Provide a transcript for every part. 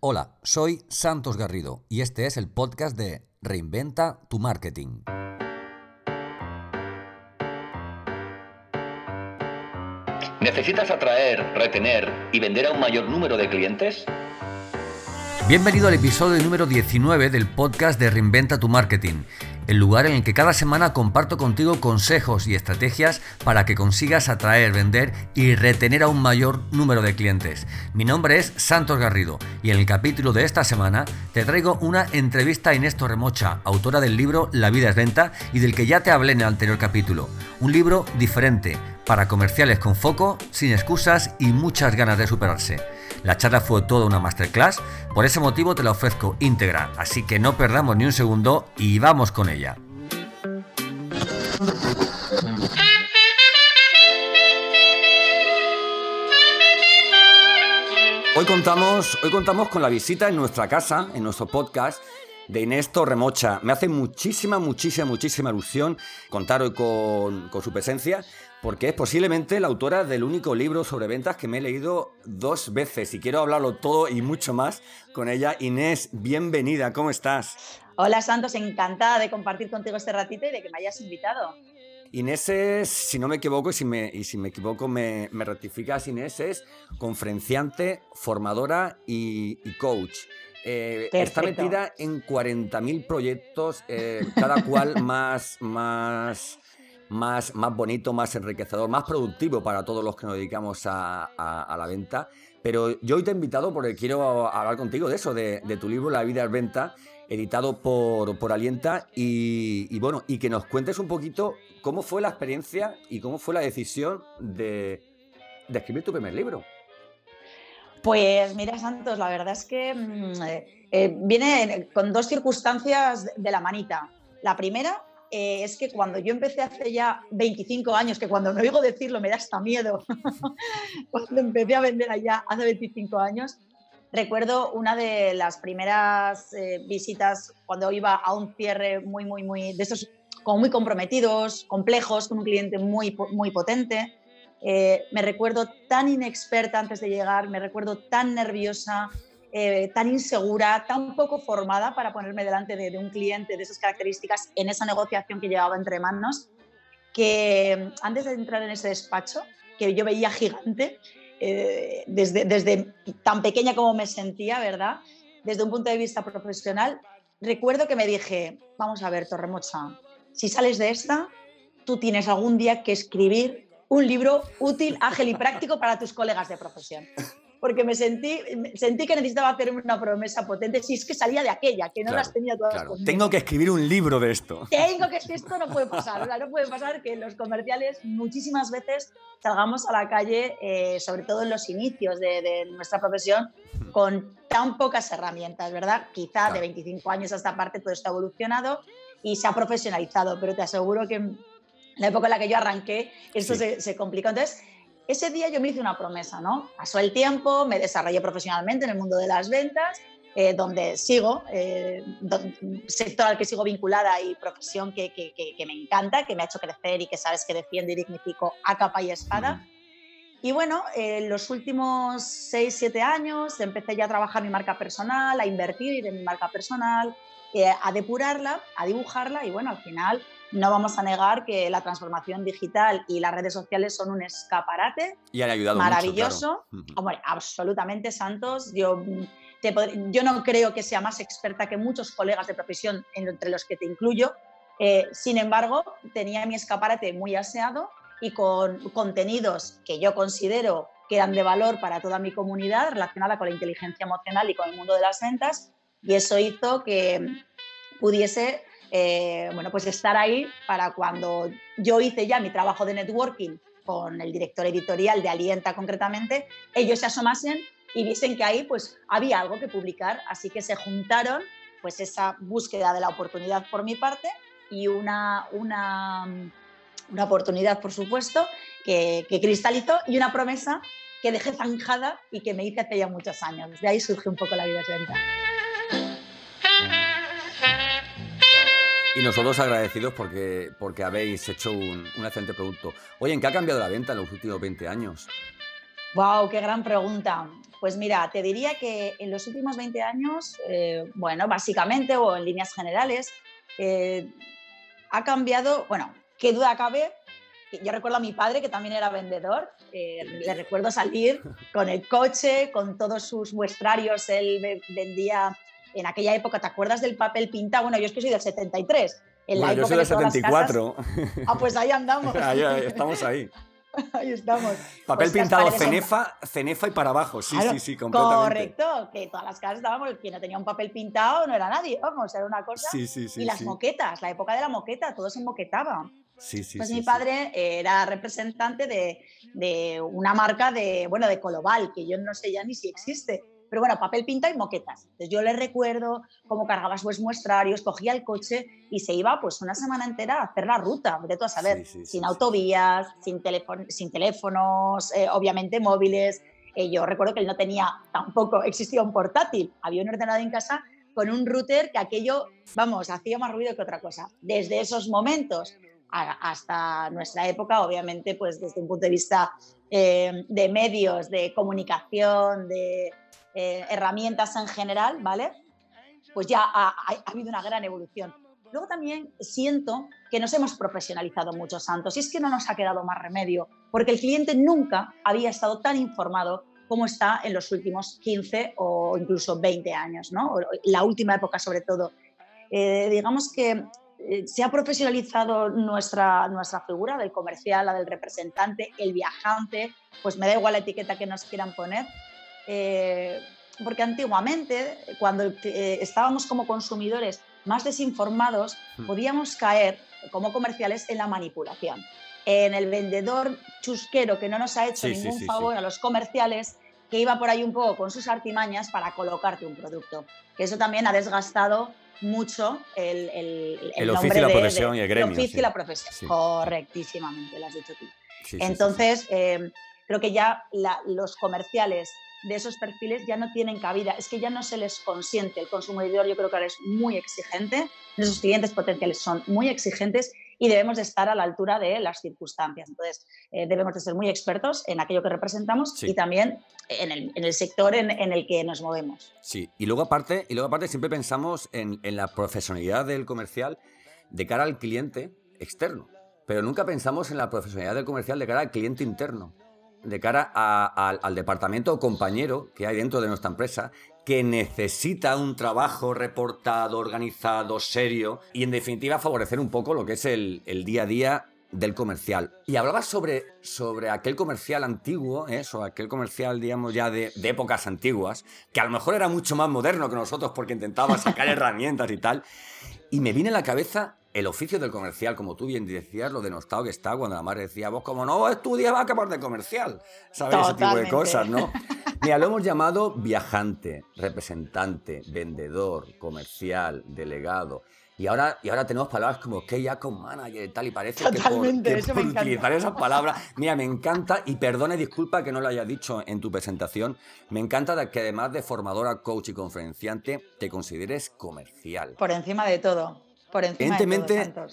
Hola, soy Santos Garrido y este es el podcast de Reinventa tu Marketing. ¿Necesitas atraer, retener y vender a un mayor número de clientes? Bienvenido al episodio número 19 del podcast de Reinventa tu Marketing, el lugar en el que cada semana comparto contigo consejos y estrategias para que consigas atraer, vender y retener a un mayor número de clientes. Mi nombre es Santos Garrido y en el capítulo de esta semana te traigo una entrevista a Inés Torremocha, autora del libro La vida es venta y del que ya te hablé en el anterior capítulo. Un libro diferente, para comerciales con foco, sin excusas y muchas ganas de superarse. La charla fue toda una masterclass, por ese motivo te la ofrezco íntegra, así que no perdamos ni un segundo y vamos con ella. Hoy contamos, hoy contamos con la visita en nuestra casa, en nuestro podcast, de Inés Torremocha. Me hace muchísima, muchísima, muchísima ilusión contar hoy con, con su presencia porque es posiblemente la autora del único libro sobre ventas que me he leído dos veces y quiero hablarlo todo y mucho más con ella. Inés, bienvenida, ¿cómo estás? Hola Santos, encantada de compartir contigo este ratito y de que me hayas invitado. Inés es, si no me equivoco, y si me, y si me equivoco me, me, rectificas, Inés es conferenciante, formadora y, coach. Eh, está metida en 40.000 proyectos, eh, cada cual más, más más, más bonito, más enriquecedor, más productivo para todos los que nos dedicamos a, la venta. Pero yo hoy te he invitado porque quiero hablar contigo de eso, de, tu libro La vida es venta, editado por, por Alienta, y, bueno, y que nos cuentes un poquito cómo fue la experiencia y cómo fue la decisión de, escribir tu primer libro. Pues mira, Santos, la verdad es que mm, eh, eh, viene con dos circunstancias de la manita. La primera eh, es que cuando yo empecé hace ya 25 años, que cuando me oigo decirlo me da hasta miedo, cuando empecé a vender allá hace 25 años, recuerdo una de las primeras eh, visitas cuando iba a un cierre muy, muy, muy, de estos como muy comprometidos, complejos, con un cliente muy, muy potente. Eh, me recuerdo tan inexperta antes de llegar, me recuerdo tan nerviosa, eh, tan insegura, tan poco formada para ponerme delante de, un cliente de esas características en esa negociación que llevaba entre manos, que mm, antes de entrar en ese despacho, que yo veía gigante, eh, desde, desde tan pequeña como me sentía, ¿verdad? Desde un punto de vista profesional, recuerdo que me dije, vamos a ver, Torremocha, si sales de esta, tú tienes algún día que escribir un libro útil, ágil y práctico para tus colegas de profesión porque me sentí, sentí que necesitaba hacerme una promesa potente, si es que salía de aquella, que no las tenía todas claro. Tengo que escribir un libro de esto. Tengo que, esto no puede pasar, no puede pasar que los comerciales muchísimas veces salgamos a la calle, eh, sobre todo en los inicios de, nuestra profesión, con tan pocas herramientas, ¿verdad? Quizá de 25 años a esta parte todo está evolucionado y se ha profesionalizado, pero te aseguro que en la época en la que yo arranqué, esto se, se complicó. Entonces, ese día yo me hice una promesa, ¿no? Pasó el tiempo, me desarrollé profesionalmente en el mundo de las ventas, eh, donde sigo, eh, sector al que sigo vinculada y profesión que, que, que, me encanta, que me ha hecho crecer y que sabes que defiendo y dignifico a capa y espada. Y bueno, en los últimos 6, 7 años empecé ya a trabajar mi marca personal, a invertir en mi marca personal, eh, a depurarla, a dibujarla y bueno, al final no vamos a negar que la transformación digital y las redes sociales son un escaparate y han ayudado maravilloso. Mucho, absolutamente santos. Yo, yo no creo que sea más experta que muchos colegas de profesión, entre los que te incluyo. Eh, sin embargo, tenía mi escaparate muy aseado y con contenidos que yo considero que eran de valor para toda mi comunidad relacionada con la inteligencia emocional y con el mundo de las ventas. Y eso hizo que pudiese eh, bueno, pues estar ahí para cuando yo hice ya mi trabajo de networking con el director editorial de Alienta concretamente, ellos se asomasen y viesen que ahí pues había algo que publicar, así que se juntaron pues esa búsqueda de la oportunidad por mi parte y una, una, una oportunidad, por supuesto, que, que cristalizó y una promesa que dejé zanjada y que me hice hace ya muchos años. De ahí surge un poco la vida de Y nosotros agradecidos porque, porque habéis hecho un, un, excelente producto. Oye, ¿en qué ha cambiado la venta en los últimos 20 años? ¡Wow! ¡Qué gran pregunta! Pues mira, te diría que en los últimos 20 años, eh, bueno, básicamente o en líneas generales, eh, ha cambiado, bueno, qué duda cabe. Yo recuerdo a mi padre, que también era vendedor, eh, le recuerdo salir con el coche, con todos sus muestrarios, él vendía en aquella época, ¿te acuerdas del papel pintado? Bueno, yo es que soy del 73. En la yo soy del 74. Ah, pues ahí andamos. ahí, estamos ahí. Ahí estamos. Papel pues pintado cenefa, cenefa y para abajo, sí, sí, sí, completamente. Correcto, que todas las casas estábamos, quien no tenía un papel pintado no era nadie, vamos, era una cosa. Sí, sí, sí. Y las moquetas, la época de la moqueta, todo se moquetaba. Sí, sí, pues mi padre era representante de, de, una marca de, bueno, de Coloval, que yo no sé ya ni si existe, pero bueno, papel pinta y moquetas. Entonces yo le recuerdo cómo cargaba sus muestrarios, cogía el coche y se iba pues una semana entera a hacer la ruta, de todo a saber, sin autovías, sin, sin teléfonos, eh, obviamente móviles. Eh, yo recuerdo que él no tenía, tampoco existía un portátil, había un ordenador en casa con un router que aquello, vamos, hacía más ruido que otra cosa. Desde esos momentos hasta nuestra época, obviamente, pues desde un punto de vista eh, de medios, de comunicación, de, eh, herramientas en general, ¿vale? Pues ya ha, habido una gran evolución. Luego también siento que nos hemos profesionalizado mucho, Santos, y es que no nos ha quedado más remedio, porque el cliente nunca había estado tan informado como está en los últimos 15 o incluso 20 años, ¿no? La última época sobre todo. Eh, digamos que eh, se ha profesionalizado nuestra, nuestra figura del comercial, la del representante, el viajante, pues me da igual la etiqueta que nos quieran poner, eh, porque antiguamente, cuando eh, estábamos como consumidores más desinformados, hmm. podíamos caer como comerciales en la manipulación, en el vendedor chusquero que no nos ha hecho ningún favor a los comerciales, que iba por ahí un poco con sus artimañas para colocarte un producto. Que eso también ha desgastado mucho el, el, el, oficio y la profesión y el gremio. El oficio y la profesión, correctísimamente, lo has dicho tú. Entonces, eh, creo que ya los comerciales de esos perfiles ya no tienen cabida, es que ya no se les consiente. El consumidor yo creo que ahora es muy exigente, nuestros clientes potenciales son muy exigentes y debemos de estar a la altura de las circunstancias. Entonces, eh, debemos de ser muy expertos en aquello que representamos y también en el, sector en, el que nos movemos. Sí, y luego aparte, y luego aparte siempre pensamos en, en la profesionalidad del comercial de cara al cliente externo, pero nunca pensamos en la profesionalidad del comercial de cara al cliente interno de cara al departamento compañero que hay dentro de nuestra empresa que necesita un trabajo reportado, organizado, serio y en definitiva favorecer un poco lo que es el, día a día del comercial. Y hablabas sobre, sobre aquel comercial antiguo, eso, aquel comercial, digamos, ya de, de, épocas antiguas, que a lo mejor era mucho más moderno que nosotros porque intentaba sacar herramientas y tal. Y me viene a la cabeza el oficio del comercial, como tú bien decías, lo denostado que está cuando la madre decía, vos como no estudias vas a acabar de comercial, ¿sabes? Ese tipo de cosas, ¿no? Mira, lo hemos llamado viajante, representante, vendedor, comercial, delegado. Y ahora, y ahora tenemos palabras como que ya con manager y tal, y parece que por, utilizar esas palabras, mira, me encanta, y perdona y disculpa que no lo haya dicho en tu presentación, me encanta que además de formadora, coach y conferenciante, te consideres comercial. Por encima de todo. Por encima de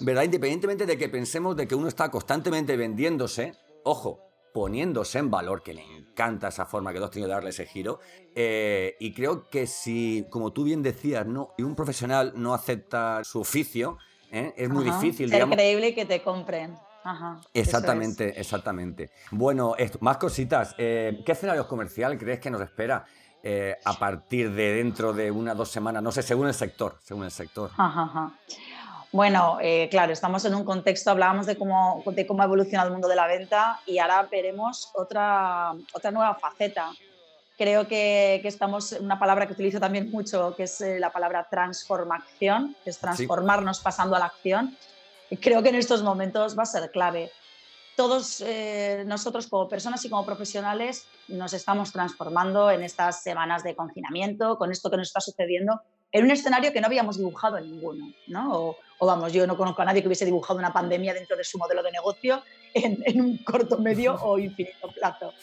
¿verdad? Independientemente de que pensemos de que uno está constantemente vendiéndose, ojo, poniéndose en valor, que le encanta esa forma que tú has tenido de darle ese giro. Eh, y creo que si, como tú bien decías, no, y un profesional no acepta su oficio, ¿eh? es muy difícil. Ser creíble y que te compren. exactamente, exactamente. Bueno, más cositas. Eh, ¿Qué escenario comercial crees que nos espera? A partir de dentro de una o dos semanas, no sé, según el sector, según el sector. Ajá, bueno, eh, claro, estamos en un contexto, hablábamos de cómo, de cómo ha evolucionado el mundo de la venta y ahora veremos otra, otra nueva faceta. Creo que, que estamos, una palabra que utilizo también mucho, que es eh, la palabra transformación, que es transformarnos pasando a la acción. Y creo que en estos momentos va a ser clave. Todos eh, nosotros como personas y como profesionales nos estamos transformando en estas semanas de confinamiento, con esto que nos está sucediendo, en un escenario que no habíamos dibujado ninguno, ¿no? O, vamos, yo no conozco a nadie que hubiese dibujado una pandemia dentro de su modelo de negocio en, un corto, medio o infinito plazo.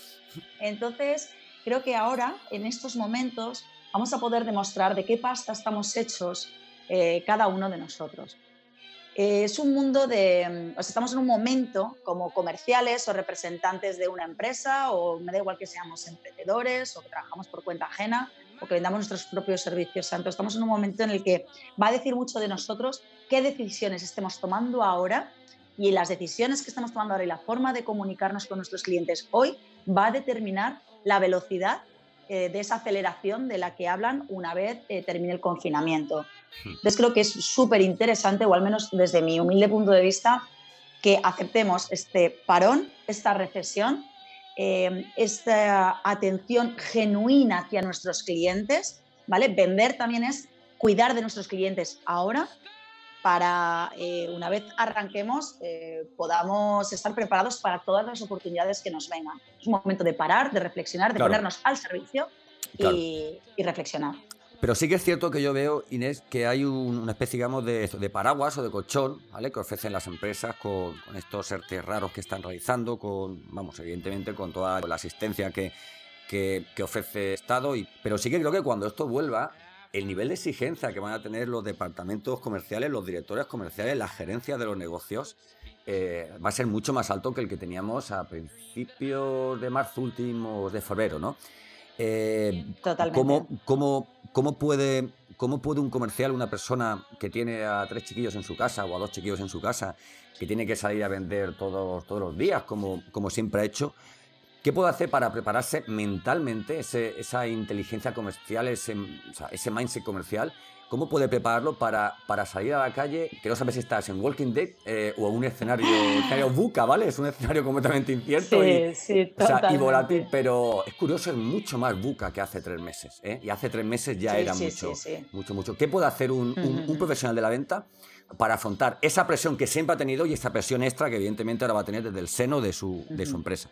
Entonces, creo que ahora, en estos momentos, vamos a poder demostrar de qué pasta estamos hechos eh, cada uno de nosotros. Es un mundo de, sea, estamos en un momento como comerciales o representantes de una empresa, o me da igual que seamos emprendedores o que trabajamos por cuenta ajena o que vendamos nuestros propios servicios. Estamos en un momento en el que va a decir mucho de nosotros qué decisiones estemos tomando ahora y las decisiones que estamos tomando ahora y la forma de comunicarnos con nuestros clientes hoy va a determinar la velocidad eh, de esa aceleración de la que hablan una vez eh, termine el confinamiento. Hmm. Entonces creo que es súper interesante, o al menos desde mi humilde punto de vista, que aceptemos este parón, esta recesión, eh, esta atención genuina hacia nuestros clientes, ¿vale? Vender también es cuidar de nuestros clientes ahora para eh, una vez arranquemos eh, podamos estar preparados para todas las oportunidades que nos vengan. Es un momento de parar, de reflexionar, de ponernos al servicio y, reflexionar. Pero sí que es cierto que yo veo, Inés, que hay una especie, digamos, de, de, paraguas o de colchón, ¿vale? Que ofrecen las empresas con, estos ERTE raros que están realizando, con, vamos, evidentemente con toda la asistencia que, que, que ofrece Estado. Y, pero sí que creo que cuando esto vuelva, el nivel de exigencia que van a tener los departamentos comerciales, los directores comerciales, la gerencia de los negocios, eh, va a ser mucho más alto que el que teníamos a principios de marzo, últimos de febrero, ¿no? Eh, Totalmente. ¿cómo, cómo, puede, ¿Cómo puede un comercial, una persona que tiene a tres chiquillos en su casa o a dos chiquillos en su casa, que tiene que salir a vender todos, todos los días, como, como siempre ha hecho, ¿Qué puedo hacer para prepararse mentalmente esa inteligencia comercial, ese, ese mindset comercial? ¿Cómo puede prepararlo para, para salir a la calle? Que no sabes si estás en Walking Dead eh, o en un escenario, escenario buca, ¿vale? Es un escenario completamente incierto sí, y, sí, y, volátil, pero es curioso, es mucho más buca que hace tres meses. ¿eh? Y hace tres meses ya era mucho, mucho, mucho. ¿Qué puede hacer un, un, profesional de la venta para afrontar esa presión que siempre ha tenido y esa presión extra que evidentemente ahora va a tener desde el seno de su, de su empresa?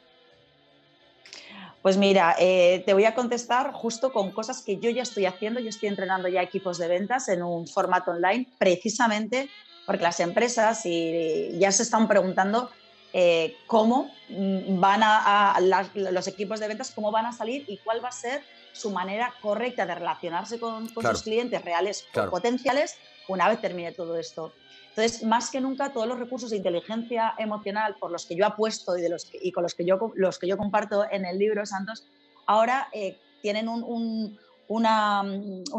Pues mira, eh, te voy a contestar justo con cosas que yo ya estoy haciendo. Yo estoy entrenando ya equipos de ventas en un formato online, precisamente porque las empresas y ya se están preguntando eh, cómo van a, los equipos de ventas, cómo van a salir y cuál va a ser su manera correcta de relacionarse con, sus clientes reales o potenciales una vez termine todo esto. Entonces, más que nunca, todos los recursos de inteligencia emocional por los que yo apuesto y, de los y con los que, yo, los que yo comparto en el libro, Santos, ahora eh, tienen una,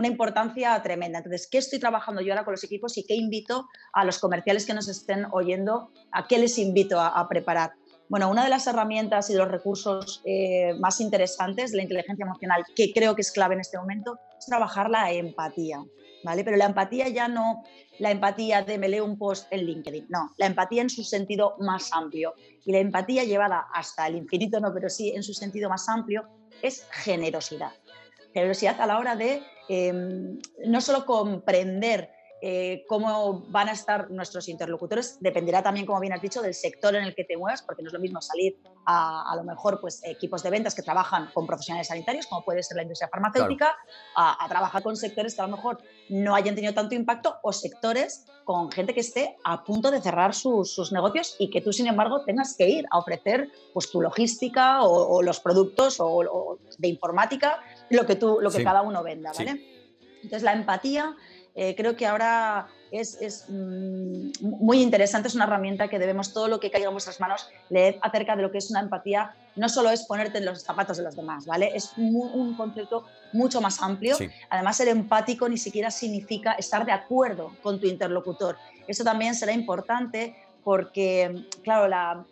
importancia tremenda. Entonces, ¿qué estoy trabajando yo ahora con los equipos y qué invito a los comerciales que nos estén oyendo? ¿A qué les invito a, preparar? Bueno, una de las herramientas y los recursos eh, más interesantes de la inteligencia emocional, que creo que es clave en este momento, es trabajar la empatía. ¿Vale? Pero la empatía ya no la empatía de me leo un post en LinkedIn, no, la empatía en su sentido más amplio. Y la empatía llevada hasta el infinito, no, pero sí en su sentido más amplio, es generosidad. Generosidad a la hora de em, no solo comprender eh, cómo van a estar nuestros interlocutores dependerá también, como bien has dicho, del sector en el que te muevas, porque no es lo mismo salir a, a lo mejor pues, equipos de ventas que trabajan con profesionales sanitarios, como puede ser la industria farmacéutica, a, trabajar con sectores que a lo mejor no hayan tenido tanto impacto o sectores con gente que esté a punto de cerrar sus, negocios y que tú, sin embargo, tengas que ir a ofrecer pues, tu logística o, los productos o, de informática, lo que, tú, lo que cada uno venda. ¿vale? Entonces, la empatía eh, creo que ahora es, mm, muy interesante, es una herramienta que debemos, todo lo que caiga en vuestras manos, leer acerca de lo que es una empatía. No solo es ponerte en los zapatos de los demás, ¿vale? Es un concepto mucho más amplio. Además, ser empático ni siquiera significa estar de acuerdo con tu interlocutor. Eso también será importante porque, claro, la,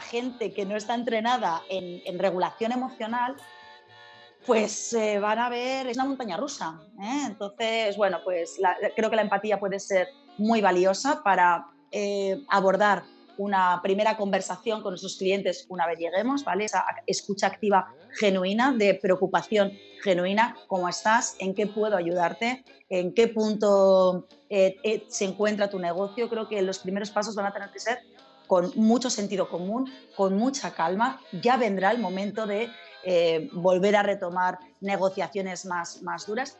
gente que no está entrenada en regulación emocional pues eh, van a ver, es una montaña rusa. ¿eh? Entonces, bueno, pues creo que la empatía puede ser muy valiosa para eh, abordar una primera conversación con nuestros clientes una vez lleguemos, ¿vale? Esa escucha activa genuina, de preocupación genuina, ¿cómo estás? ¿En qué puedo ayudarte? ¿En qué punto se encuentra tu negocio? Creo que los primeros pasos van a tener que ser con mucho sentido común, con mucha calma. Ya vendrá el momento de eh, volver a retomar negociaciones más, más duras.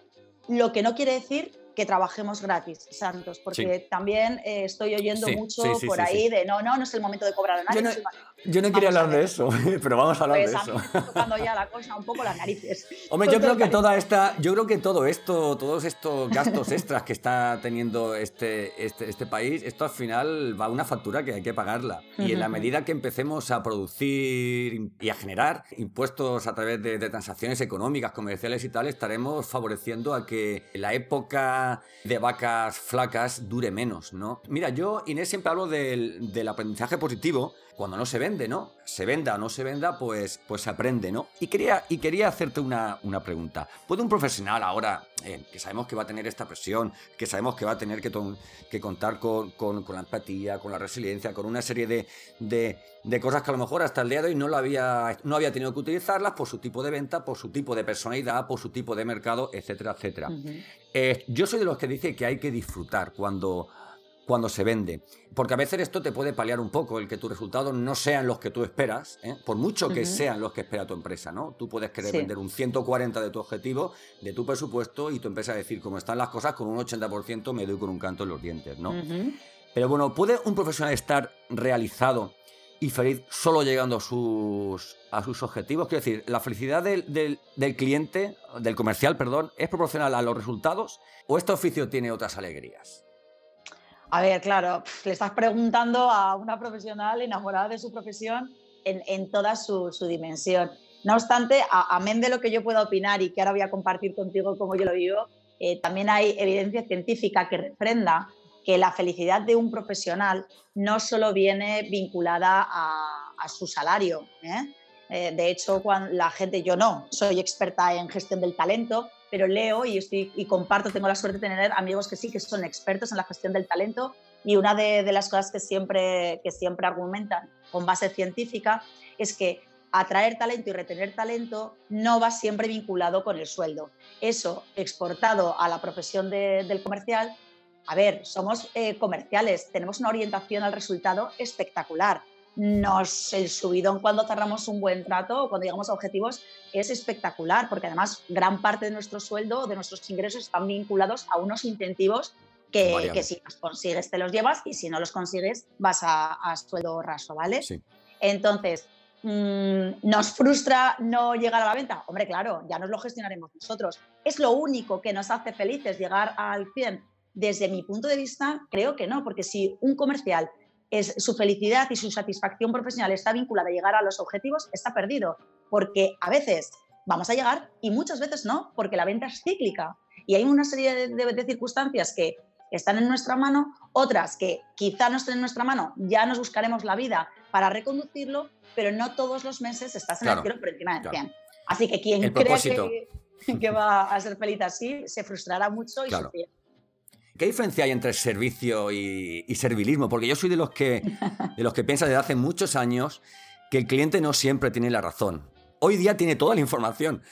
Lo que no quiere decir que trabajemos gratis, Santos, porque también eh, estoy oyendo mucho por ahí de no, no, no es el momento de cobrar a nadie. Yo no quería hablar de eso, pero vamos a hablar pues de a eso. mí está tocando ya la cosa un poco las narices. Hombre, yo creo que toda esta, yo creo que todo esto, todos estos gastos extras que está teniendo este, este, este país, esto al final va a una factura que hay que pagarla. Y en la medida que empecemos a producir y a generar impuestos a través de, de transacciones económicas, comerciales y tal, estaremos favoreciendo a que la época de vacas flacas dure menos, ¿no? Mira, yo, Inés, siempre hablo del, del aprendizaje positivo cuando no se vende, ¿no? Se venda o no se venda, pues, pues se aprende, ¿no? Y quería, y quería hacerte una, una pregunta. ¿Puede un profesional ahora, eh, que sabemos que va a tener esta presión, que sabemos que va a tener que, que contar con, con- con la empatía, con la resiliencia, con una serie de, de- de cosas que a lo mejor hasta el día de hoy no, había, no había tenido que utilizarlas por su tipo de venta, por su tipo de personalidad, por su tipo de mercado, etcétera, etcétera? Eh, yo soy de los que dice que hay que disfrutar cuando, cuando se vende. Porque a veces esto te puede paliar un poco el que tus resultados no sean los que tú esperas, ¿eh? por mucho que sean los que espera tu empresa, ¿no? Tú puedes querer Sí. vender un 140 de tu objetivo, de tu presupuesto, y tu empresa decir, como están las cosas, con un 80% me doy con un canto en los dientes, ¿no? Pero bueno, ¿puede un profesional estar realizado y feliz solo llegando a sus, a sus objetivos? Quiero decir, ¿la felicidad del, del- del cliente, del comercial, perdón, es proporcional a los resultados o este oficio tiene otras alegrías? A ver, claro, le estás preguntando a una profesional enamorada de su profesión en, en toda su, su dimensión. No obstante, a- amén de lo que yo pueda opinar y que ahora voy a compartir contigo cómo yo lo vivo, eh, también hay evidencia científica que refrenda que la felicidad de un profesional no solo viene vinculada a, a su salario. ¿eh? Eh, de hecho, cuando la gente, yo no, soy experta en gestión del talento, pero leo y, comparto, tengo la suerte de tener amigos que sí que son expertos en la gestión del talento y una de, las cosas que siempre, que siempre argumentan con base científica es que atraer talento y retener talento no va siempre vinculado con el sueldo. Eso exportado a la profesión de- del comercial, a ver, somos eh, comerciales, tenemos una orientación al resultado espectacular. Nos, el subidón cuando cerramos un buen trato o cuando llegamos a objetivos es espectacular, porque además gran parte de nuestro sueldo, de nuestros ingresos están vinculados a unos incentivos que, si los consigues te los llevas y si no los consigues vas a, a sueldo raso, ¿vale? Sí. Entonces, mm, ¿nos frustra no llegar a la venta? Hombre, claro, ya nos lo gestionaremos nosotros. ¿Es lo único que nos hace felices llegar al 100? Desde mi punto de vista, creo que no, porque si un comercial es su felicidad y su satisfacción profesional está vinculada a llegar a los objetivos, está perdido, porque a veces vamos a llegar y muchas veces no, porque la venta es cíclica y hay una serie de, de- de circunstancias que están en nuestra mano, otras que quizá no estén en nuestra mano, ya nos buscaremos la vida para reconducirlo, pero no todos los meses estás en Claro, el cielo por encima del claro. 100. Así que quien propósito. que, que va a ser feliz así, se frustrará mucho y Claro. sufrirá. ¿Qué diferencia hay entre servicio y, y servilismo? Porque yo soy de los que de los que piensa desde hace muchos años que el cliente no siempre tiene la razón. Hoy día tiene toda la información,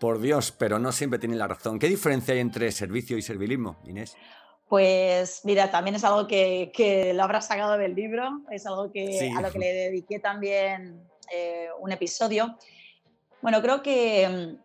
por Dios, pero no siempre tiene la razón. ¿Qué diferencia hay entre servicio y servilismo, Inés? Pues mira, también es algo que, que lo habrás sacado del libro, es algo que, Sí. a lo que le dediqué también eh, un episodio. Bueno, creo que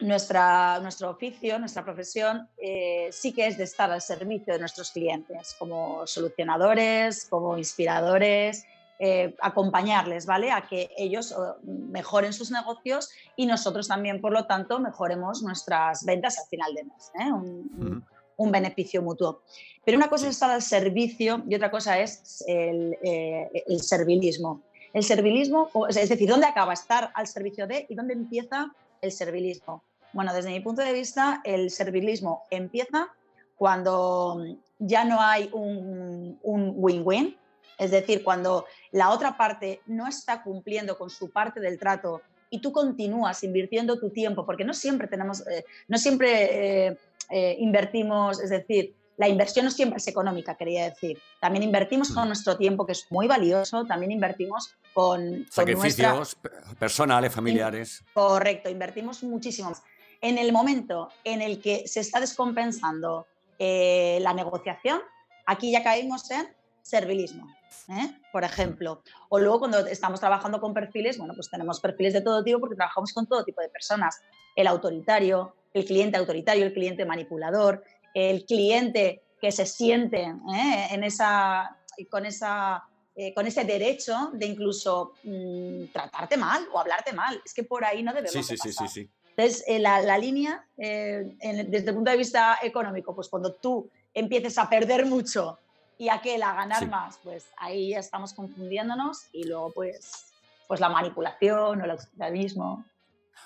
nuestra, nuestro oficio, nuestra profesión, eh, sí que es de estar al servicio de nuestros clientes, como solucionadores, como inspiradores, eh, acompañarles, ¿vale? A que ellos oh, mejoren sus negocios y nosotros también, por lo tanto, mejoremos nuestras ventas al final de mes. ¿eh? Un- un- Ujú. un beneficio mutuo. Pero una cosa es estar al servicio y otra cosa es el, eh, el servilismo. El servilismo, es decir, ¿dónde acaba estar al servicio de y dónde empieza el servilismo? Bueno, desde mi punto de vista, el servilismo empieza cuando ya no hay un win-win, es decir, cuando la otra parte no está cumpliendo con su parte del trato y tú continúas invirtiendo tu tiempo, porque no siempre tenemos, eh, no siempre eh, eh, invertimos, es decir, la inversión no siempre es económica, quería decir. También invertimos con Mm. nuestro tiempo, que es muy valioso, también invertimos con, con nuestra, Sacrificios pe- personales, familiares. Correcto, invertimos muchísimo más. En el momento en el que se está descompensando eh, la negociación, aquí ya caímos en servilismo, ¿eh? por ejemplo. O luego cuando estamos trabajando con perfiles, bueno, pues tenemos perfiles de todo tipo porque trabajamos con todo tipo de personas. El autoritario, el cliente autoritario, el cliente manipulador, el cliente que se siente ¿eh? en esa, con esa eh, con ese derecho de incluso mm, tratarte mal o hablarte mal. Es que por ahí no debemos sí, sí, sí, sí, sí. Entonces, eh, la, línea, eh, desde el punto de vista económico, pues cuando tú empieces a perder mucho y aquel a ganar más, pues ahí ya estamos confundiéndonos y luego pues, pues la manipulación o el autoritarismo.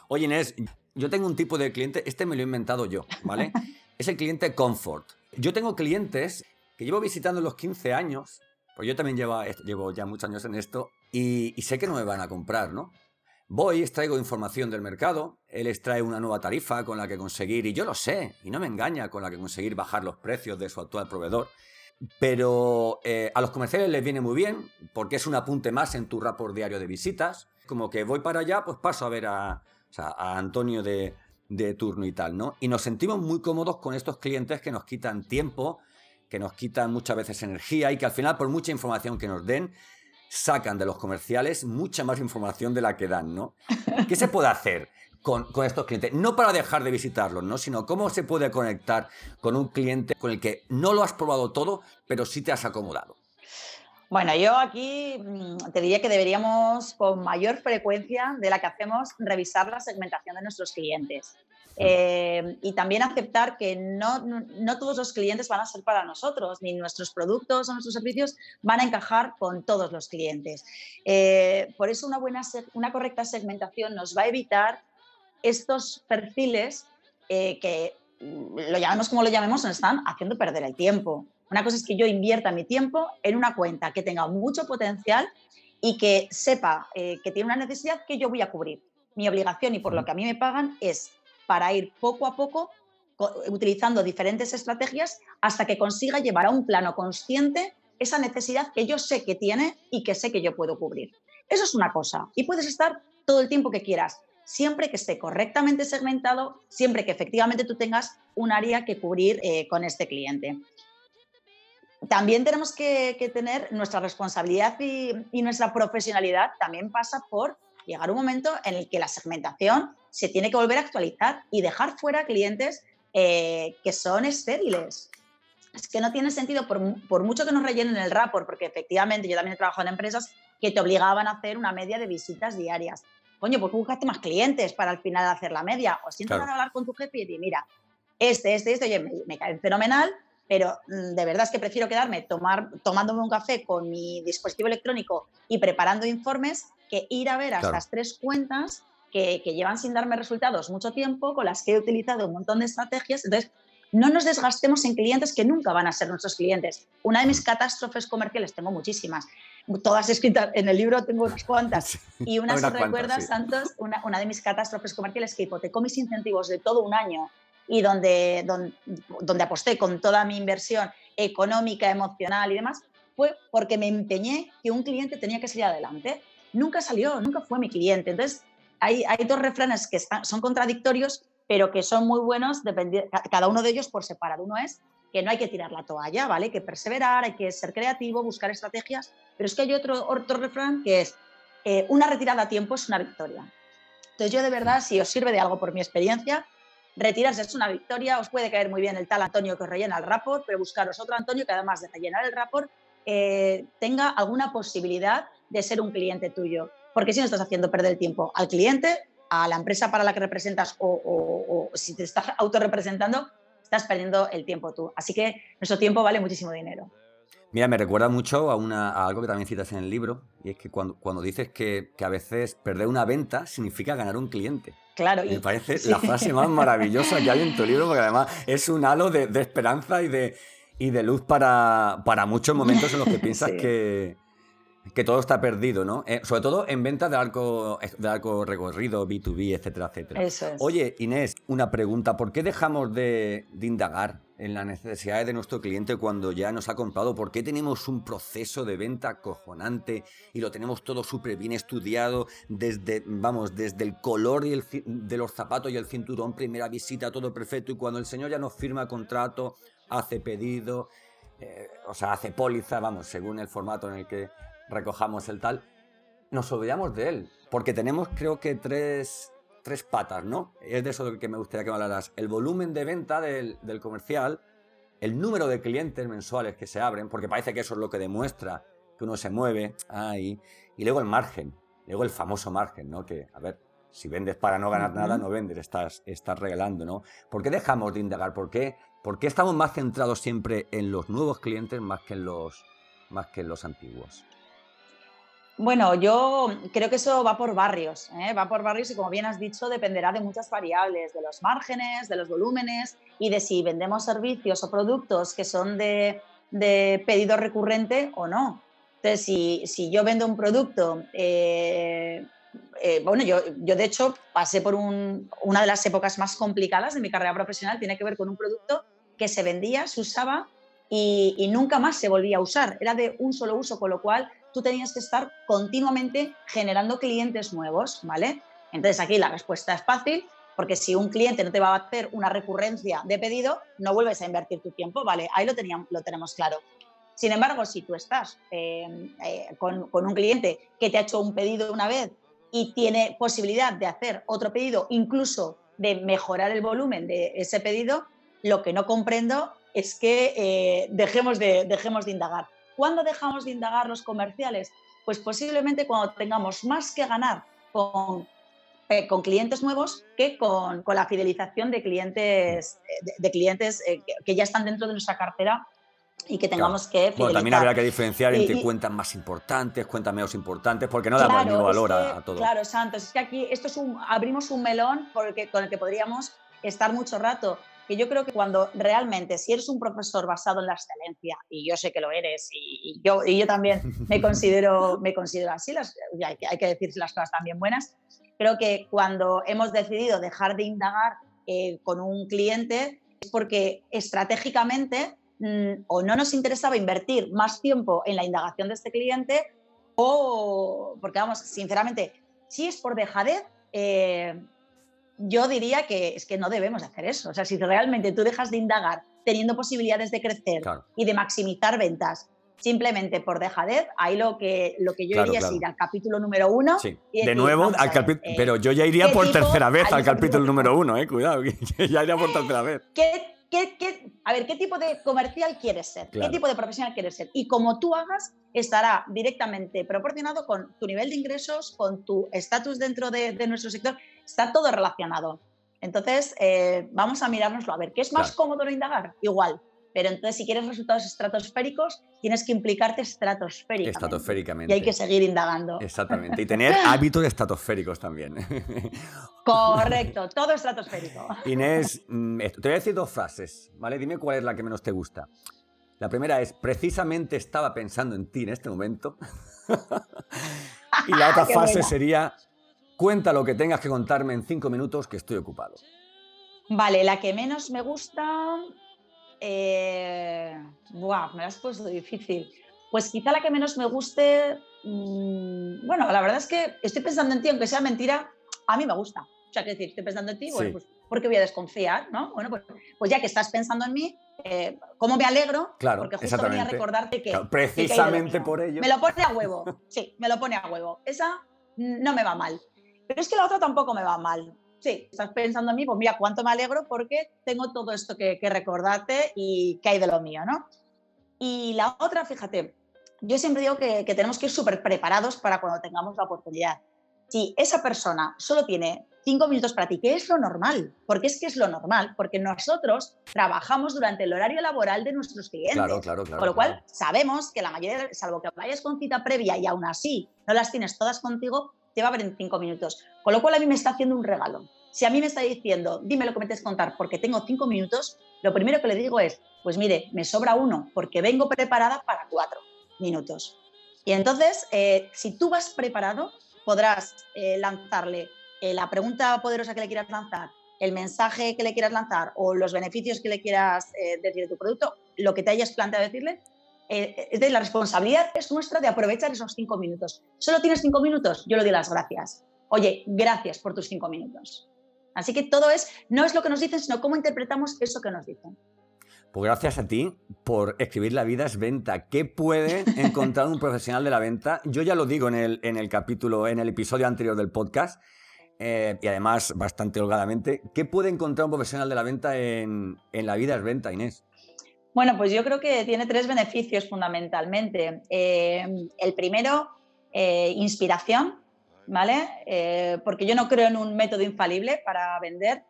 Oye Inés, yo tengo un tipo de cliente, este me lo he inventado yo, ¿vale? es el cliente comfort. Yo tengo clientes que llevo visitando los 15 años, pues yo también llevo, llevo ya muchos años en esto y, sé que no me van a comprar, ¿no? Voy, extraigo información del mercado, él extrae una nueva tarifa con la que conseguir, y yo lo sé, y no me engaña, con la que conseguir bajar los precios de su actual proveedor. Pero eh, a los comerciales les viene muy bien, porque es un apunte más en tu rapport diario de visitas. Como que voy para allá, pues paso a ver a, Antonio de, de turno y tal, ¿no? Y nos sentimos muy cómodos con estos clientes que nos quitan tiempo, que nos quitan muchas veces energía y que al final, por mucha información que nos den, sacan de los comerciales mucha más información de la que dan, ¿no? ¿Qué se puede hacer con, estos clientes? No para dejar de visitarlos, ¿no? Sino cómo se puede conectar con un cliente con el que no lo has probado todo, pero sí te has acomodado. Bueno, yo aquí mm, te diría que deberíamos, con mayor frecuencia de la que hacemos, revisar la segmentación de nuestros clientes. Eh, y también aceptar que no, no, todos los clientes van a ser para nosotros, ni nuestros productos o nuestros servicios van a encajar con todos los clientes. Eh, por eso una, buena, una correcta segmentación nos va a evitar estos perfiles eh, que, mm, lo llamemos como lo llamemos, nos están haciendo perder el tiempo. Una cosa es que yo invierta mi tiempo en una cuenta que tenga mucho potencial y que sepa que tiene una necesidad que yo voy a cubrir. Mi obligación y por lo que a mí me pagan es para ir poco a poco utilizando diferentes estrategias hasta que consiga llevar a un plano consciente esa necesidad que yo sé que tiene y que sé que yo puedo cubrir. Eso es una cosa. Y puedes estar todo el tiempo que quieras, siempre que esté correctamente segmentado, siempre que efectivamente tú tengas un área que cubrir eh, con este cliente. También tenemos que, tener nuestra responsabilidad y, y nuestra profesionalidad también pasa por llegar un momento en el que la segmentación se tiene que volver a actualizar y dejar fuera clientes eh, que son estériles. Es que no tiene sentido, por, mucho que nos rellenen el rapport, porque efectivamente yo también he trabajado en empresas que te obligaban a hacer una media de visitas diarias. Coño, pues buscaste más clientes para al final hacer la media. O siento hablar con tu jefe y decir, mira, este, este, este, oye, me, me cae fenomenal, pero mm, de verdad es que prefiero quedarme tomar, tomándome un café con mi dispositivo electrónico y preparando informes que ir a ver a estas tres cuentas que, llevan sin darme resultados mucho tiempo, con las que he utilizado un montón de estrategias. Entonces, no nos desgastemos en clientes que nunca van a ser nuestros clientes. Una de mis catástrofes comerciales, tengo muchísimas, todas escritas en el libro, tengo unas cuantas. Y una, se recuerda, Santos, una, una, de mis catástrofes comerciales que hipotecó mis incentivos de todo un año y donde, donde, donde aposté con toda mi inversión económica, emocional y demás, fue porque me empeñé que un cliente tenía que salir adelante. Nunca salió, nunca fue mi cliente. Entonces, hay, dos refranes que son contradictorios, pero que son muy buenos, cada uno de ellos por separado. Uno es que no hay que tirar la toalla, ¿vale? Hay que perseverar, hay que ser creativo, buscar estrategias, pero es que hay otro, otro refrán que es eh, una retirada a tiempo es una victoria. Entonces yo de verdad, si os sirve de algo por mi experiencia, retirarse es una victoria, os puede caer muy bien el tal Antonio que os rellena el rapport, pero buscaros otro Antonio que además de rellenar el rapport, eh, tenga alguna posibilidad de ser un cliente tuyo porque si no estás haciendo perder el tiempo al cliente, a la empresa para la que representas o, si te estás autorrepresentando, estás perdiendo el tiempo tú. Así que nuestro tiempo vale muchísimo dinero. Mira, me recuerda mucho a, una, algo que también citas en el libro, y es que cuando, cuando dices que, a veces perder una venta significa ganar un cliente. Claro. Me parece la frase más maravillosa que hay en tu libro, porque además es un halo de, esperanza y de, y de luz para, para, muchos momentos en los que piensas que, que todo está perdido, ¿no? Eh, sobre todo en ventas de arco, de arco recorrido, B2B, etcétera, etcétera. Eso es. Oye, Inés, una pregunta. ¿Por qué dejamos de, indagar en las necesidades de nuestro cliente cuando ya nos ha comprado? ¿Por qué tenemos un proceso de venta cojonante y lo tenemos todo súper bien estudiado desde, vamos, desde el color de los zapatos y el cinturón, primera visita, todo perfecto y cuando el señor ya nos firma contrato, hace pedido, eh, o sea, hace póliza, vamos, según el formato en el que recojamos el tal, nos olvidamos de él. Porque tenemos, creo que, tres, tres patas, ¿no? Es de eso que me gustaría que me hablaras. El volumen de venta del, comercial, el número de clientes mensuales que se abren, porque parece que eso es lo que demuestra que uno se mueve, ahí. Y luego el margen, luego el famoso margen, ¿no? Que, a ver, si vendes para no ganar nada, no vendes, estás, estás regalando, ¿no? ¿Por qué dejamos de indagar? ¿Por qué, ¿Por qué estamos más centrados siempre en los nuevos clientes más que en los, más que en los antiguos? Bueno, yo creo que eso va por barrios, ¿eh? va por barrios y como bien has dicho, dependerá de muchas variables, de los márgenes, de los volúmenes y de si vendemos servicios o productos que son de, pedido recurrente o no. Entonces, si, yo vendo un producto, eh, eh, bueno, yo, yo, de hecho pasé por una de las épocas más complicadas de mi carrera profesional, tiene que ver con un producto que se vendía, se usaba y, y nunca más se volvía a usar, era de un solo uso, con lo cual tú tenías que estar continuamente generando clientes nuevos, ¿vale? Entonces aquí la respuesta es fácil, porque si un cliente no te va a hacer una recurrencia de pedido, no vuelves a invertir tu tiempo, ¿vale? Ahí lo, teníamos, tenemos claro. Sin embargo, si tú estás eh, eh, con, un cliente que te ha hecho un pedido una vez y tiene posibilidad de hacer otro pedido, incluso de mejorar el volumen de ese pedido, lo que no comprendo es que eh, dejemos, de, dejemos de indagar. ¿Cuándo dejamos de indagar los comerciales? Pues posiblemente cuando tengamos más que ganar con, eh, con clientes nuevos que con, con, la fidelización de clientes, eh, de, clientes eh, que, ya están dentro de nuestra cartera y que tengamos que fidelizar. Bueno, también habrá que diferenciar entre cuentas más importantes, cuentas menos importantes, porque no damos claro, valor a, todo. Claro, Santos, es que aquí esto es un, abrimos un melón porque, con el que podríamos estar mucho rato que yo creo que cuando realmente, si eres un profesor basado en la excelencia, y yo sé que lo eres, y, yo, y yo también me considero, me considero así, las, hay, que, hay que decir las cosas también buenas, creo que cuando hemos decidido dejar de indagar eh, con un cliente es porque estratégicamente mm, o no nos interesaba invertir más tiempo en la indagación de este cliente o porque vamos, sinceramente, si es por dejadez, eh, yo diría que es que no debemos hacer eso. O sea, si realmente tú dejas de indagar teniendo posibilidades de crecer y de maximizar ventas simplemente por dejadez, ahí lo que, lo que yo iría es ir al capítulo número uno. Sí. de nuevo, al capítulo. Eh, pero yo ya iría por tercera vez al capítulo número uno, eh, cuidado, ya iría por tercera vez. ¿Qué ¿Qué, a ver, ¿qué tipo de comercial quieres ser? ¿Qué tipo de profesional quieres ser? Y como tú hagas, estará directamente proporcionado con tu nivel de ingresos, con tu estatus dentro de, nuestro sector, está todo relacionado. Entonces, eh, vamos a mirárnoslo, a ver, ¿qué es más cómodo no indagar? Igual, pero entonces, si quieres resultados estratosféricos, tienes que implicarte estratosféricamente. Estratosféricamente. Y hay que seguir indagando. Exactamente. Y tener hábitos estratosféricos también. Correcto, todo estratosférico. Inés, mm, te voy a decir dos frases, ¿vale? Dime cuál es la que menos te gusta. La primera es, precisamente estaba pensando en ti en este momento. y la otra frase sería, cuenta lo que tengas que contarme en cinco minutos que estoy ocupado. Vale, la que menos me gusta eh, buah, me la has puesto difícil. Pues quizá la que menos me guste, mm, bueno, la verdad es que estoy pensando en ti, aunque sea mentira, a mí me gusta. O sea, que decir, estoy pensando en ti, bueno, pues ¿por qué voy a desconfiar? ¿no? Bueno, pues, pues ya que estás pensando en mí, eh, ¿cómo me alegro? Claro, porque justo venía a recordarte que... precisamente por ello. Me lo pone a huevo, sí, me lo pone a huevo. Esa no me va mal. Pero es que la otra tampoco me va mal sí, estás pensando en mí, pues mira, cuánto me alegro porque tengo todo esto que, recordarte y que hay de lo mío, ¿no? Y la otra, fíjate, yo siempre digo que, tenemos que ir súper preparados para cuando tengamos la oportunidad. Si esa persona solo tiene cinco minutos para ti, que es lo normal, porque es que es lo normal, porque nosotros trabajamos durante el horario laboral de nuestros clientes. Claro, claro, claro. Con lo cual, sabemos que la mayoría, salvo que vayas con cita previa y aún así no las tienes todas contigo, te va a ver en cinco minutos. Con lo cual a mí me está haciendo un regalo. Si a mí me está diciendo, dime lo que me tienes contar porque tengo cinco minutos, lo primero que le digo es, pues mire, me sobra uno porque vengo preparada para cuatro minutos. Y entonces, eh, si tú vas preparado, podrás eh, lanzarle eh, la pregunta poderosa que le quieras lanzar, el mensaje que le quieras lanzar o los beneficios que le quieras decir de tu producto, lo que te hayas planteado decirle, es de la responsabilidad es nuestra de aprovechar esos cinco minutos. ¿Solo tienes cinco minutos? Yo le doy las gracias. Oye, gracias por tus cinco minutos. Así que todo es, no es lo que nos dicen, sino cómo interpretamos eso que nos dicen. Pues gracias a ti por escribir La vida es venta. ¿Qué puede encontrar un profesional de la venta? Yo ya lo digo en el, en el capítulo, en el episodio anterior del podcast, eh, y además bastante holgadamente. ¿Qué puede encontrar un profesional de la venta en, en La vida es venta, Inés? Bueno, pues yo creo que tiene tres beneficios fundamentalmente. Eh, el primero, eh, inspiración, ¿vale? Eh, porque yo no creo en un método infalible para vender.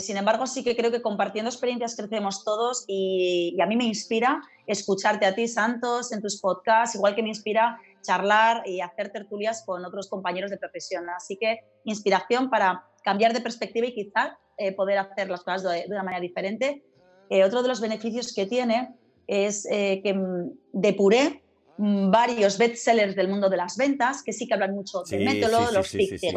sin embargo, sí que creo que compartiendo experiencias crecemos todos y, a mí me inspira escucharte a ti, Santos, en tus podcasts, igual que me inspira charlar y hacer tertulias con otros compañeros de profesión. Así que inspiración para cambiar de perspectiva y quizás poder hacer las cosas de una manera diferente eh, otro de los beneficios que tiene es eh, que mm, depuré mm, varios bestsellers del mundo de las ventas, que sí que hablan mucho del método, los sí, Zig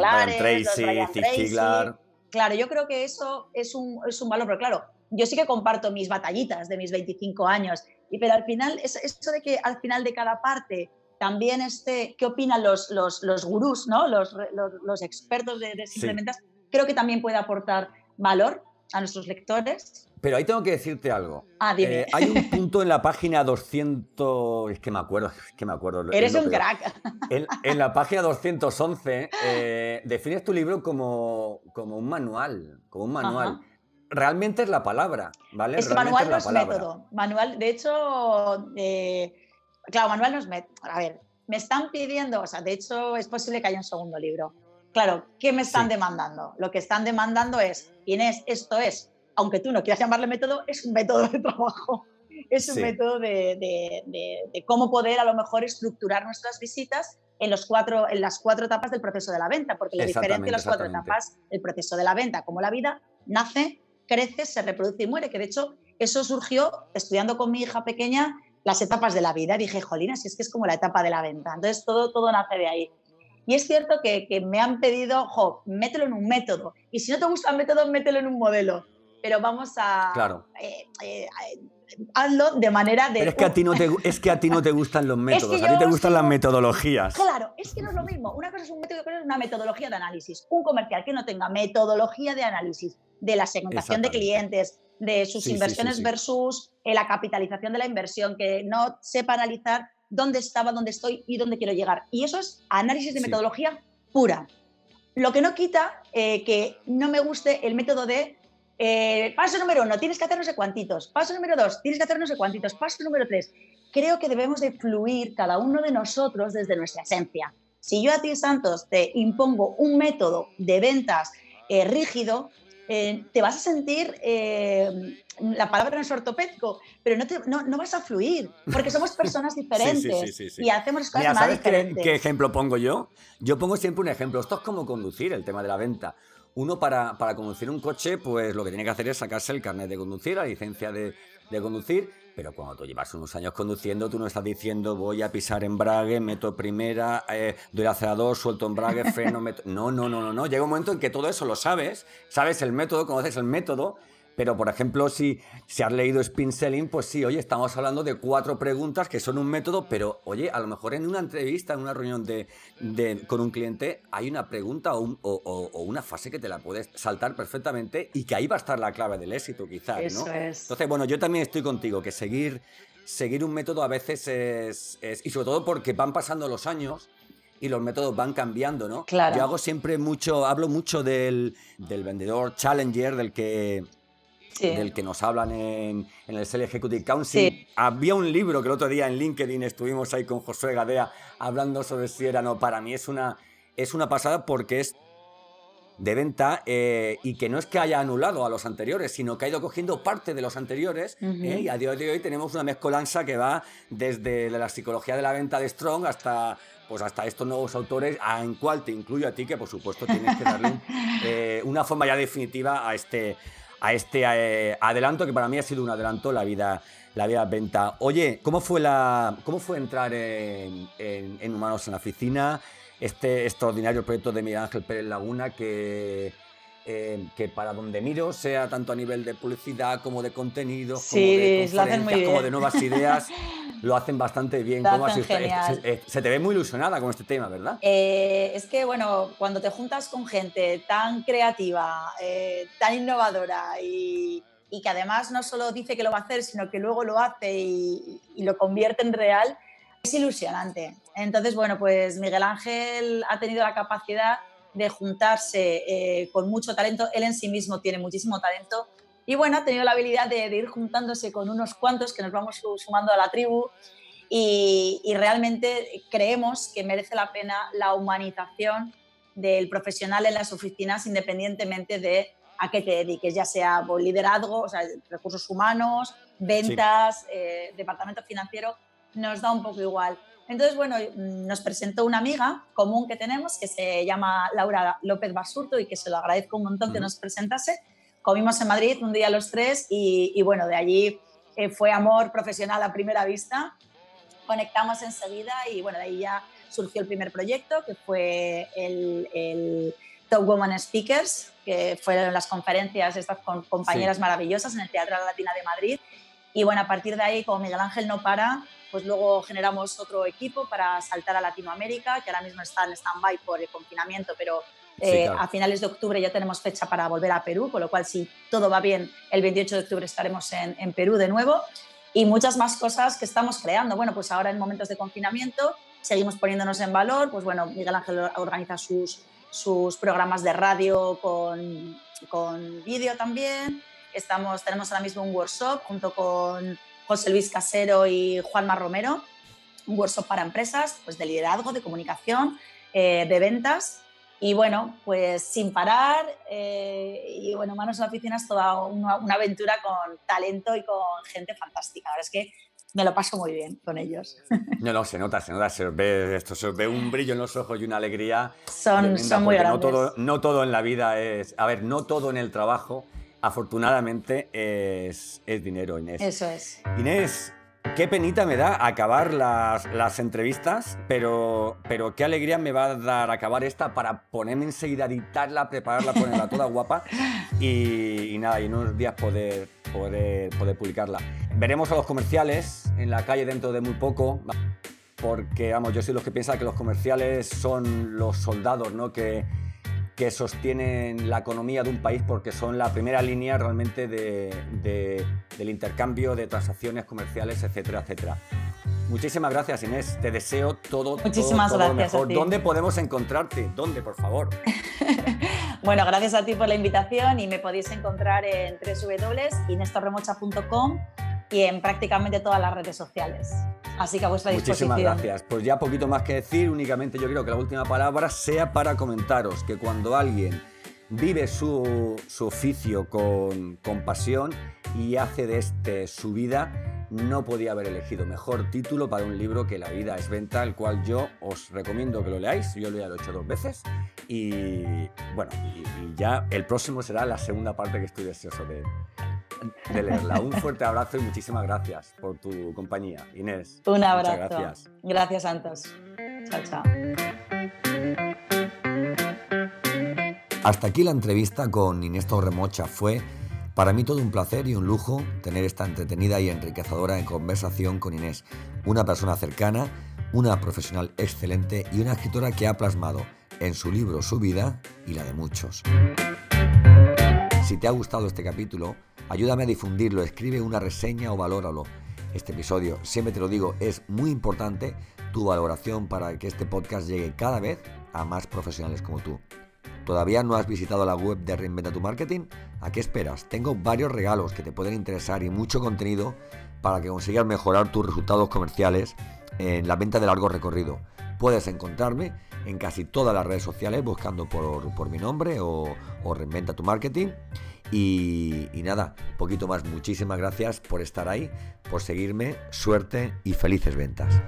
Claro, yo creo que eso es un, es un valor, pero claro, yo sí que comparto mis batallitas de mis 25 años, y, pero al final, eso, de que al final de cada parte también esté, ¿qué opinan los, los, los gurús, ¿no? los, los, los expertos de, de ventas? Creo que también puede aportar valor a nuestros lectores pero ahí tengo que decirte algo. Ah, dime. Eh, hay un punto en la página 200. Es que me acuerdo, es que me acuerdo. Eres un crack. En, la página 211 eh, defines tu libro como, como un manual. Como un manual. Realmente es la palabra, ¿vale? Es manual no es método. Manual, de hecho, eh, claro, manual no es método. A ver, me están pidiendo, o sea, de hecho, es posible que haya un segundo libro. Claro, ¿qué me están demandando? Lo que están demandando es, Inés, esto es aunque tú no quieras llamarle método, es un método de trabajo. Es un método de, cómo poder a lo mejor estructurar nuestras visitas en, los cuatro, en las cuatro etapas del proceso de la venta, porque la diferencia de las cuatro etapas, el proceso de la venta, como la vida, nace, crece, se reproduce y muere, que de hecho eso surgió estudiando con mi hija pequeña las etapas de la vida. Dije, jolina, si es que es como la etapa de la venta. Entonces todo, todo nace de ahí. Y es cierto que, que me han pedido, jo, mételo en un método. Y si no te gusta el método, mételo en un modelo pero vamos a... Claro. Eh, eh, hazlo de manera de... Pero es que, a ti no te, es que a ti no te gustan los métodos, a ti te gustan las metodologías. Claro, es que no es lo mismo. Una cosa es un método y otra es una metodología de análisis. Un comercial que no tenga metodología de análisis de la segmentación de clientes, de sus inversiones versus eh, la capitalización de la inversión, que no sepa analizar dónde estaba, dónde estoy y dónde quiero llegar. Y eso es análisis de metodología pura. Lo que no quita que no me guste el método de eh, paso número uno, tienes que hacer no sé cuantitos. Paso número dos, tienes que hacer no sé cuantitos. Paso número tres, creo que debemos de fluir cada uno de nosotros desde nuestra esencia. Si yo a ti, Santos, te impongo un método de ventas eh, rígido, eh, te vas a sentir, la palabra no es ortopédico, pero no, no, vas a fluir, porque somos personas diferentes y hacemos cosas más diferentes. qué ejemplo pongo yo? Yo pongo siempre un ejemplo. Esto es como conducir, el tema de la venta. Uno para, para, conducir un coche, pues lo que tiene que hacer es sacarse el carnet de conducir, la licencia de, de, conducir, pero cuando tú llevas unos años conduciendo, tú no estás diciendo voy a pisar embrague, meto primera, eh, doy el acelerador, suelto embrague, freno, meto... No, no, no, no, no. Llega un momento en que todo eso lo sabes, sabes el método, conoces el método, pero, por ejemplo, si, si has leído Spin Selling, pues sí, oye, estamos hablando de cuatro preguntas que son un método, pero, oye, a lo mejor en una entrevista, en una reunión de, con un cliente, hay una pregunta o, una fase que te la puedes saltar perfectamente y que ahí va a estar la clave del éxito, quizás, Eso ¿no? Es. Entonces, bueno, yo también estoy contigo, que seguir, seguir un método a veces es, Y sobre todo porque van pasando los años y los métodos van cambiando, ¿no? Claro. Yo hago siempre mucho, hablo mucho del, del vendedor challenger, del que del que nos hablan en, el Sell Executive Council. Había un libro que el otro día en LinkedIn estuvimos ahí con Josué Gadea hablando sobre si era no. Para mí es una, es una pasada porque es de venta eh, y que no es que haya anulado a los anteriores, sino que ha ido cogiendo parte de los anteriores eh, y a día de hoy tenemos una mezcolanza que va desde la psicología de la venta de Strong hasta pues hasta estos nuevos autores, en cual te incluyo a ti, que por supuesto tienes que darle eh, una forma ya definitiva a este, a este eh, adelanto que para mí ha sido un adelanto la vida la vida venta. Oye, ¿cómo fue la cómo fue entrar en, Humanos en la Oficina? Este extraordinario proyecto de Miguel Ángel Pérez Laguna que eh, que para donde miro, sea tanto a nivel de publicidad como de contenidos, como de como de nuevas ideas, lo hacen bastante bien. se, te ve muy ilusionada con este tema, ¿verdad? Eh, es que, bueno, cuando te juntas con gente tan creativa, eh, tan innovadora y, que además no solo dice que lo va a hacer, sino que luego lo hace y, y lo convierte en real, es ilusionante. Entonces, bueno, pues Miguel Ángel ha tenido la capacidad de juntarse eh, con mucho talento. Él en sí mismo tiene muchísimo talento Y bueno, ha tenido la habilidad de, ir juntándose con unos cuantos que nos vamos sumando a la tribu y, y realmente creemos que merece la pena la humanización del profesional en las oficinas independientemente de a qué te dediques, ya sea por liderazgo, o sea, recursos humanos, ventas, eh, departamento financiero, nos da un poco igual. Entonces, bueno, nos presentó una amiga común que tenemos que se llama Laura López Basurto y que se lo agradezco un montón que nos presentase. Comimos en Madrid un día los tres y, bueno, de allí eh, fue amor profesional a primera vista. Conectamos enseguida y bueno, de ahí ya surgió el primer proyecto que fue el, el Top Woman Speakers, que fueron las conferencias estas con compañeras maravillosas en el Teatro Latina de Madrid. Y bueno, a partir de ahí, como Miguel Ángel no para, pues luego generamos otro equipo para saltar a Latinoamérica, que ahora mismo está en stand-by por el confinamiento, pero eh, a finales de octubre ya tenemos fecha para volver a Perú, con lo cual si todo va bien, el 28 de octubre estaremos en, en Perú de nuevo. Y muchas más cosas que estamos creando. Bueno, pues ahora en momentos de confinamiento seguimos poniéndonos en valor, pues bueno, Miguel Ángel organiza sus sus programas de radio con, con vídeo también. Estamos, tenemos ahora mismo un workshop junto con José Luis Casero y Juanma Romero, un workshop para empresas pues de liderazgo, de comunicación, eh, de ventas. Y bueno, pues sin parar eh, y bueno, Manos en la Oficina es toda una, una, aventura con talento y con gente fantástica. Ahora es que me lo paso muy bien con ellos. No, no, se nota, se nota, se ve esto, se ve un brillo en los ojos y una alegría. Son, son muy grandes. No todo, no todo en la vida es, a ver, no todo en el trabajo, afortunadamente, es, es dinero, Inés. Eso es. Inés, Qué penita me da acabar las, las, entrevistas, pero, pero qué alegría me va a dar acabar esta para ponerme enseguida a editarla, prepararla, ponerla toda guapa y, y, nada, y en unos días poder, poder, poder publicarla. Veremos a los comerciales en la calle dentro de muy poco, porque vamos, yo soy los que piensan que los comerciales son los soldados, ¿no? Que, que sostienen la economía de un país porque son la primera línea realmente de, del intercambio de transacciones comerciales, etcétera, etcétera. Muchísimas gracias, Inés. Te deseo todo, Muchísimas todo, gracias lo mejor. ¿Dónde podemos encontrarte? ¿Dónde, por favor? bueno, gracias a ti por la invitación y me podéis encontrar en www.inestorremocha.com y en prácticamente todas las redes sociales. Así que a vuestra disposición. Muchísimas gracias. Pues ya poquito más que decir, únicamente yo creo que la última palabra sea para comentaros que cuando alguien vive su, su oficio con, con pasión y hace de este su vida, no podía haber elegido mejor título para un libro que La vida es venta, el cual yo os recomiendo que lo leáis. Yo lo he hecho dos veces y bueno, y, y ya el próximo será la segunda parte que estoy deseoso de, de leerla. Un fuerte abrazo y muchísimas gracias por tu compañía, Inés. Un abrazo. Muchas gracias. Gracias, Santos. Chao, chao. Hasta aquí la entrevista con Inés Torremocha. Fue para mí todo un placer y un lujo tener esta entretenida y enriquecedora conversación con Inés, una persona cercana, una profesional excelente y una escritora que ha plasmado en su libro su vida y la de muchos. Si te ha gustado este capítulo, ayúdame a difundirlo, escribe una reseña o valóralo. Este episodio, siempre te lo digo, es muy importante tu valoración para que este podcast llegue cada vez a más profesionales como tú. ¿Todavía no has visitado la web de Reinventa tu Marketing? ¿A qué esperas? Tengo varios regalos que te pueden interesar y mucho contenido para que consigas mejorar tus resultados comerciales en la venta de largo recorrido. Puedes encontrarme en casi todas las redes sociales buscando por, por mi nombre o, o, Reinventa tu Marketing. Y, y nada, poquito más. Muchísimas gracias por estar ahí, por seguirme. Suerte y felices ventas.